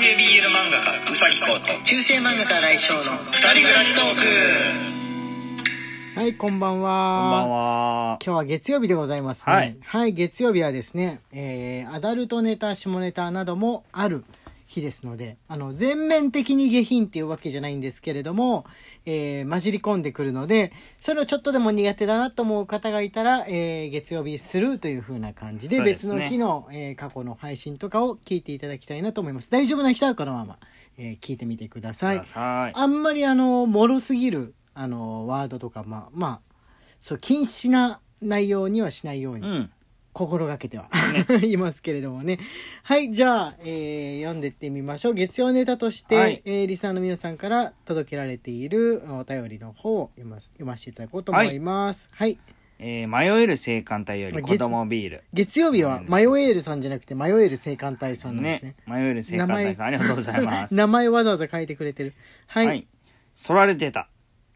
系 BL 漫画家うさぎこと中世漫画家来翔の二人暮らしトークはいこんばんは。こんばんは。今日は月曜日でございますね。はい、はい、月曜日はですね、えーアダルトネタ下ネタなどもある日ですのであの全面的に下品っていうわけじゃないんですけれども、えー混じり込んでくるのでそれをちょっとでも苦手だなと思う方がいたら、えー月曜日スルーという風な感じで別の日の、えー過去の配信とかを聞いていただきたいなと思います大丈夫な人はこのまま、えー聞いてみてください。あんまりあの、もろすぎる、あの、ワードとか、まあ、まあ、そう、禁止な内容にはしないように、うん。心がけては、いますけれどもね。はい、じゃあ、えー読んでってみましょう。月曜ネタとして、はいえーリスナーの皆さんから届けられているお便りの方を読ま読ませていただこうと思います。はい。えー、迷える性感帯より子供ビール。月曜日は、マヨエールさんじゃなくて、迷える性感帯さんなんですねね。。迷える性感帯さん、ありがとうございます。名前わざわざ書いてくれてる。はい。はい。そられてた。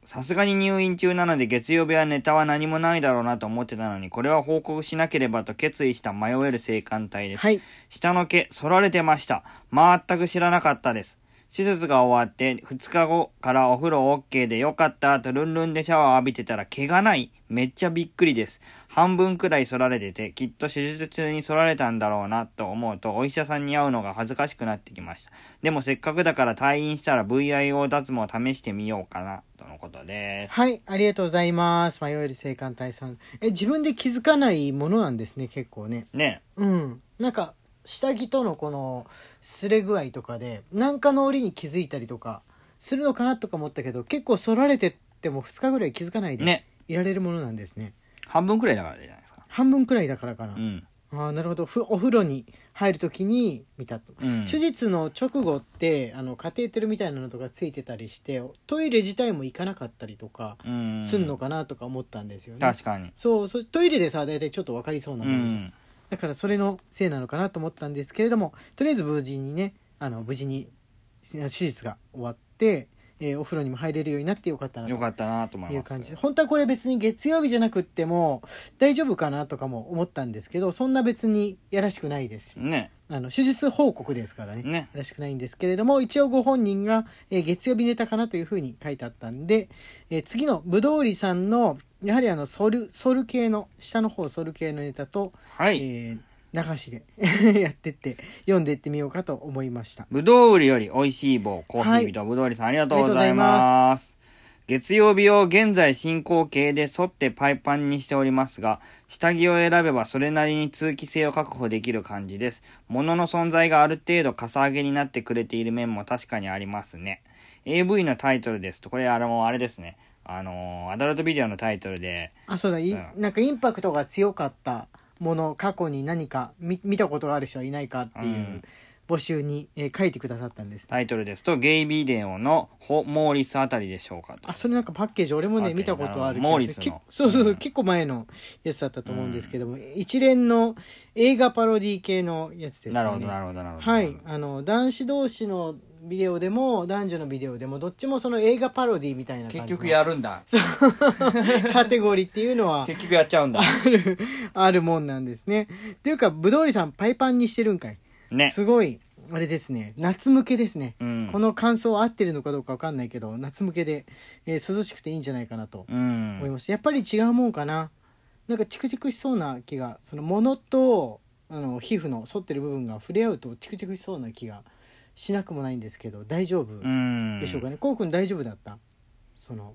さすがに入院中なので月曜日はネタは何もないだろうなと思ってたのに、これは報告しなければと決意した迷える性感帯です。はい。下の毛、剃られてました。全く知らなかったです。手術が終わって2日後からお風呂 OK でよかったとルンルンでシャワー浴びてたら毛がない。めっちゃびっくりです。半分くらい剃られてて、きっと手術中に剃られたんだろうなと思うと、お医者さんに会うのが恥ずかしくなってきました。でもせっかくだから退院したら VIO 脱毛を試してみようかな、とのことです。はい、ありがとうございます。迷える性感帯さん。え、自分で気づかないものなんですね、結構ね。ね。うん。なんか、下着とのこの、擦れ具合とかで、なんかの折に気づいたりとか、するのかなとか思ったけど、結構反られてっても2日ぐらい気づかないで、ね。いられるものなんですね。半分くらいだからじゃないですか。半分くらいだからかな。うん。ああ、なるほど。ふお風呂に入るときに見たと。うん。手術の直後って、あの、カテーテルみたいなのとかついてたりして、トイレ自体も行かなかったりとか、うん。すんのかなとか思ったんですよね。確かに。そうそうトイレでさ大体ちょっと分かりそうなう感じ、ん。だからそれのせいなのかなと思ったんですけれどもとりあえず無事にねあの無事に手術が終わって、えーお風呂にも入れるようになってよかったなとよかったなと思います。感じで本当はこれ別に月曜日じゃなくっても大丈夫かなとかも思ったんですけどそんな別にやらしくないですしね。あの手術報告ですからねね。やらしくないんですけれども一応ご本人が、えー月曜日ネタかなというふうに書いてあったんで、えー次のぶどうりさんのやはりあのソルソル系の下の方ソル系のネタと、はい。えー流しで やってって読んでいってみようかと思いましたぶどう売りより美味しい棒、コーヒー人、ぶどう売りさんありがとうございます。月曜日を現在進行形で沿ってパイパンにしておりますが、下着を選べばそれなりに通気性を確保できる感じです。物の存在がある程度かさ上げになってくれている面も確かにありますね。AV のタイトルですと、これあの、あれですね。あの、アダルトビデオのタイトルで、あそうだ。い、うん。なんかインパクトが強かったもの過去に何か見見たことがある人はいないかっていううん。募集に、えー書いてくださったんです。タイトルですと、ゲイビデオのホ・モーリスあたりでしょうかと。あそれなんかパッケージ俺もパッケージね。見たことあるモーリスの。けそうそうそう、うん。結構前のやつだったと思うんですけども、一連の映画パロディ系のやつですね。なるほど、なるほど、なるほど。はい。あの男子同士のビデオでも男女のビデオでもどっちもその映画パロディみたいな感じのるんだ。カテゴリーっていうのは結局やっちゃうんだ。ある あるもんなんですねっていうかぶどうりさんパイパンにしてるんかい、ね。すごいあれですね夏向けですね、うん。この感想合ってるのかどうかわかんないけど夏向けで、えー涼しくていいんじゃないかなとうん思います、やっぱり違うもんかななんかチクチクしそうな気がその物とあの皮膚の反ってる部分が触れ合うとチクチクしそうな気がしなくもないんですけど大丈夫うん。でしょうかね、こうくん大丈夫だった？その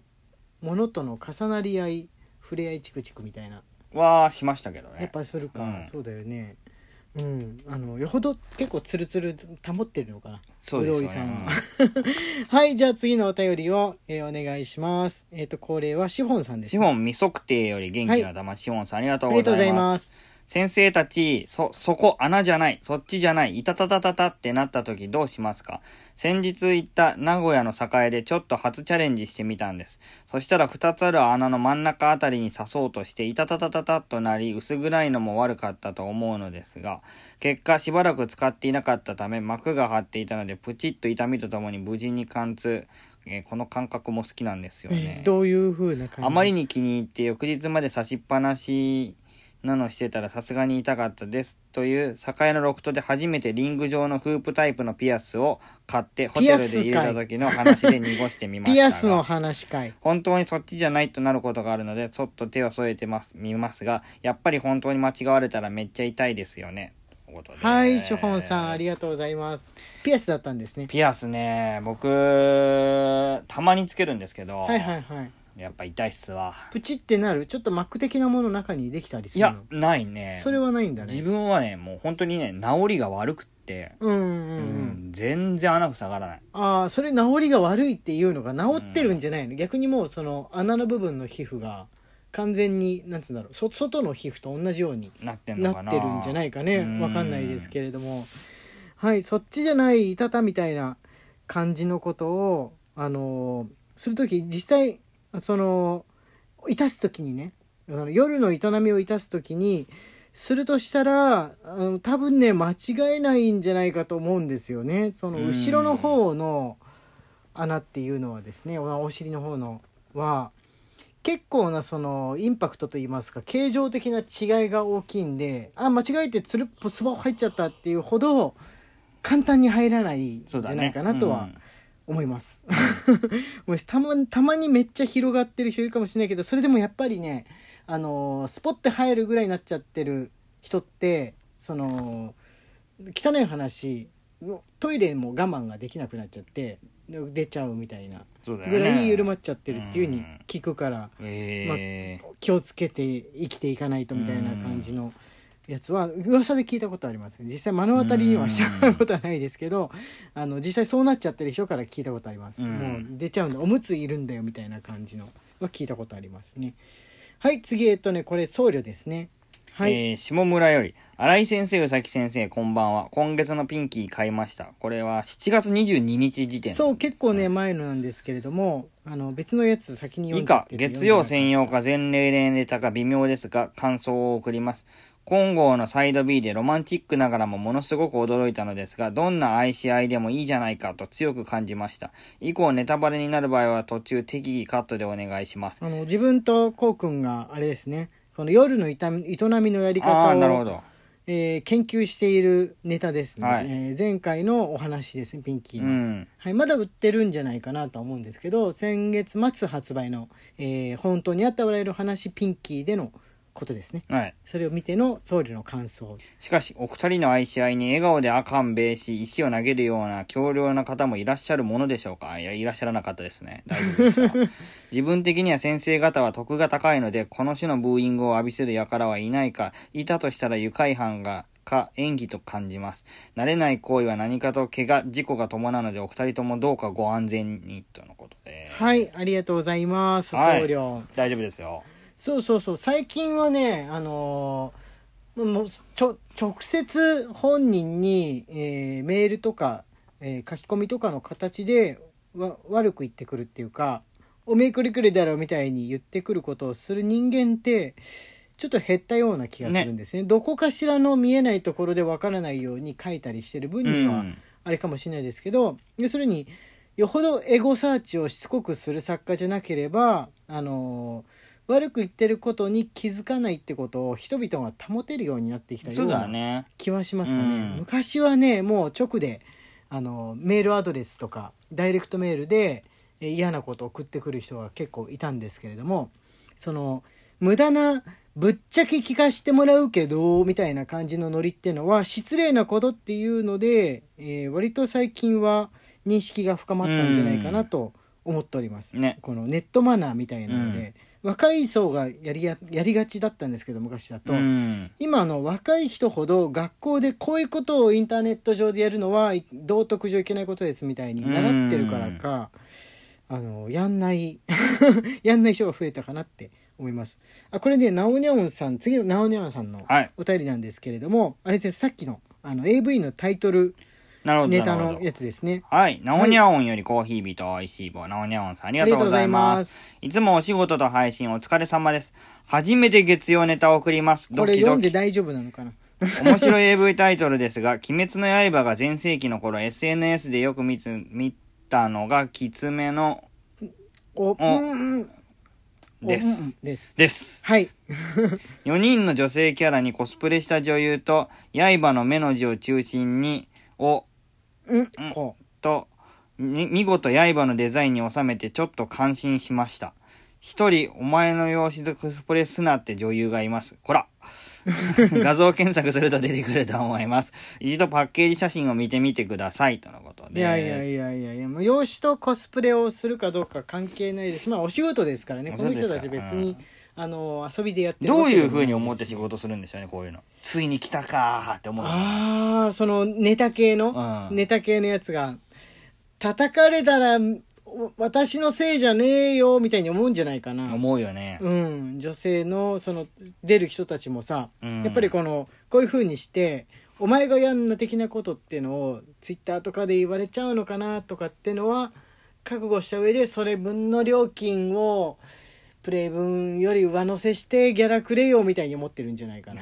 物との重なり合い触れ合いチクチクみたいな。はしましたけどね。やっぱするか、うん。そうだよね。うん。あのよほど結構ツルツル保ってるのかな。そうですさんねは。はいじゃあ次のお便りを、えーお願いします。えっ、と恒例はシフォンさんです、シフォン未測定より元気な玉、シフォンさんありがとうございま。す先生たち、そ、そこ穴じゃない、そっちじゃない、いたたたたたってなった時どうしますか？先日行った名古屋の栄でちょっと初チャレンジしてみたんです。そしたら二つある穴の真ん中あたりに刺そうとして、いたたたたたとなり、薄暗いのも悪かったと思うのですが、結果しばらく使っていなかったため、膜が張っていたので、プチッと痛みとともに無事に貫通。えーこの感覚も好きなんですよえねー。どういう風な感じ？あまりに気に入って翌日まで差しっぱなしなのしてたらさすがに痛かったです。という、栄のロフトで初めてリング状のフープタイプのピアスを買って、ホテルで入れた時の話で濁してみましたが。ピアスの話かい。本当にそっちじゃないとなることがあるので、そっと手を添えてます、見ますが、やっぱり本当に間違われたらめっちゃ痛いですよね。はい、ショホンさん、ありがとうございます。ピアスだったんですね。ピアスね、僕、たまにつけるんですけど、はいはいはい。やっぱ痛いっすわ。プチってなる？ちょっとマック的なもの中にできたりすいやるの、ないね。それはないんだね。自分はね、もう本当にね、治りが悪くって、うんうんうん。うん全然穴塞がらない。ああ、それ治りが悪いっていうのが治ってるんじゃないの、逆にもうその穴の部分の皮膚が完全に、なんつうんだろう、そ外の皮膚と同じようになってんのなかなってるんじゃないかね？うんわかんないですけれどもはいそっちじゃない痛たみたいな感じのことをあのーする時実際そのいたす時にね夜の営みをいたす時にするとしたら多分ね間違えないんじゃないかと思うんですよね。そのうん。後ろの方の穴っていうのはですねおお尻の方のは結構なそのインパクトといいますか形状的な違いが大きいんであ間違えてつるっぽスマホ入っちゃったっていうほど簡単に入らないんじ。ゃないかなとはうん思います。たまたまにめっちゃ広がってる人いるかもしれないけどそれでもやっぱりねあのースポッて入るぐらいになっちゃってる人ってその汚い話トイレも我慢ができなくなっちゃって出ちゃうみたいなぐらい緩まっちゃってるっていうふうに聞くからえ気をつけて生きていかないとみたいな感じのやつは噂で聞いたことあります実際目の当たりにはしたことはないですけどあの実際そうなっちゃってる人から聞いたことありますうんもう出ちゃうんだおむついるんだよみたいな感じのは聞いたことありますねはい次えっとねこれ僧侶ですねはい、えー下村より、新井先生、宇崎先生、こんばんは。今月のピンキー買いました。これは7月22日時点、そう結構ね。前のなんですけれどもあの別のやつ先に読以下んじゃっ、てて月曜専用か全例年ネタか微妙ですが、感想を送ります。金剛のサイド B でロマンチックながらもものすごく驚いたのですが、どんな愛し合いでもいいじゃないかと強く感じました。以降ネタバレになる場合は途中適宜カットでお願いします。あの自分とこうくんがあれですねこの夜の営みのやりああー、なる方をほど。えー研究しているネタですね、はいえー前回のお話ですねピンキーの、うん。はい、まだ売ってるんじゃないかなとは思うんですけど先月末発売の、えー本当にあった笑える話ピンキーでのことですねはい。それを見ての僧侶の感想しかし、お二人の愛し合いに笑顔であかんべいし、石を投げるような強量な方もいらっしゃるものでしょうか？いや、いらっしゃらなかったですね。大丈夫でした。自分的には先生方は徳が高いので、この種のブーイングを浴びせる輩はいないか、いたとしたら愉快犯が、か演技と感じます。慣れない行為は何かと怪我、事故が伴うので、お二人ともどうかご安全に、とのことで。はいありがとうございます僧はい侶、大丈夫ですよ。そうそうそう最近はねあのーもうちょ直接本人に、えーメールとか、えー書き込みとかの形でわ悪く言ってくるっていうか「おめえくりくりだろ」みたいに言ってくることをする人間ってちょっと減ったような気がするんですねどこかしらの見えないところでわからないように書いたりしてる分うには、ん。あれかもしれないですけど要するによほどエゴサーチをしつこくする作家じゃなければあの悪く言ってることに気づかないってことを人々が保てるようになってきたよそうなね。気はしますかね、うん昔はねもう直であのメールアドレスとかダイレクトメールでえ嫌なことを送ってくる人が結構いたんですけれどもその無駄なぶっちゃけ聞かしてもらうけどみたいな感じのノリっていうのは失礼なことっていうので、えー割と最近は認識が深まったんじゃないかなと思っております。ね。このネットマナーみたいなので、若い層がやりややりがちだったんですけど昔だと、うん。今あの若い人ほど学校でこういうことをインターネット上でやるのは道徳上いけないことですみたいに習ってるからかあのやんない やんない人が増えたかなって思いますあこれねナオニャオンさん次のナオニャオンさんのはい。お便りなんですけれどもあれですさっきのあの AV のタイトルなるほど。ネタのやつですねはい。ナオニャオンよりコーヒービと美味しい棒、ナオニャオンさんありがとうございます。いつもお仕事と配信お疲れ様です。初めて月曜ネタを送ります。これドキドキ。読んで大丈夫なのかな？面白い AV タイトルですが、鬼滅の刃が全盛期の頃 SNS でよく見つ見たのが、きつめの、おうんうんです。です。です。はい。4人の女性キャラにコスプレした女優と、刃の目の字を中心に、を、うん、こと、み見事刃のデザインに収めてちょっと感心しました。一人、お前の容姿でコスプレすなって女優がいます。こら 画像検索すると出てくると思います。一度パッケージ写真を見てみてください。とのことう。です。いやいやいやいやいや、もう容姿とコスプレをするかどうか関係ないです。まあ、お仕事ですからね。この人たち別に、あの、遊びでやってるどういうわけでもない風に思って仕事するんでしょうね、こういうの。ついに来たかーって思う。ああ、そのネタ系の、うんネタ系のやつが、叩かれたら、お私のせいじゃねえよ、みたいに思うんじゃないかな。思うよね。うん、女性のその出る人たちもさ、うんやっぱりこのこういう風にしてお前がやんな的なことっていうのをツイッターとかで言われちゃうのかなとかっていうのは覚悟した上でそれ分の料金をプレイ分より上乗せしてギャラくれよみたいに思ってるんじゃないかな、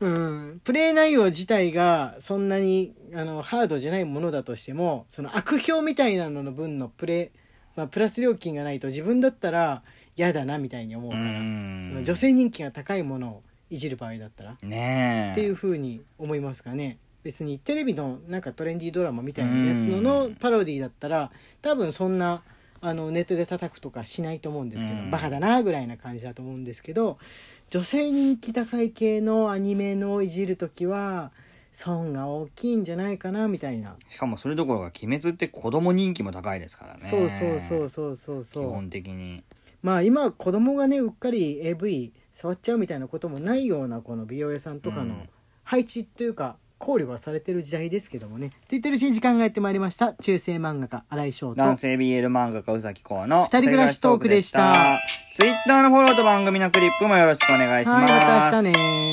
うん、プレイ内容自体がそんなにあのハードじゃないものだとしてもその悪評みたいなのの分のプレイ、まあ、プラス料金がないと自分だったら嫌だなみたいに思ううからん。その女性人気が高いものをいじる場合だったらねえ。っていう風に思いますかね別にテレビのなんかトレンディードラマみたいなやつののパロディだったら多分そんなあのネットで叩くとかしないと思うんですけど、うんバカだなぐらいな感じだと思うんですけど女性人気高い系のアニメのいじる時は損が大きいんじゃないかなみたいな、しかもそれどころか、鬼滅って子供人気も高いですからね。そうそうそうそうそう基そう本的に。まあ今子供がねうっかり AV 触っちゃうみたいなこともないようなこの美容屋さんとかのうん配置というか考慮がされてる時代ですけどもね。って言ってるうちに時間がやってまいりました。中世漫画家新井翔と。男性 BL 漫画家宇崎公の。二人暮らしトークでした。ツイッターのフォローと番組のクリップもよろしくお願いします。はいまた明日ね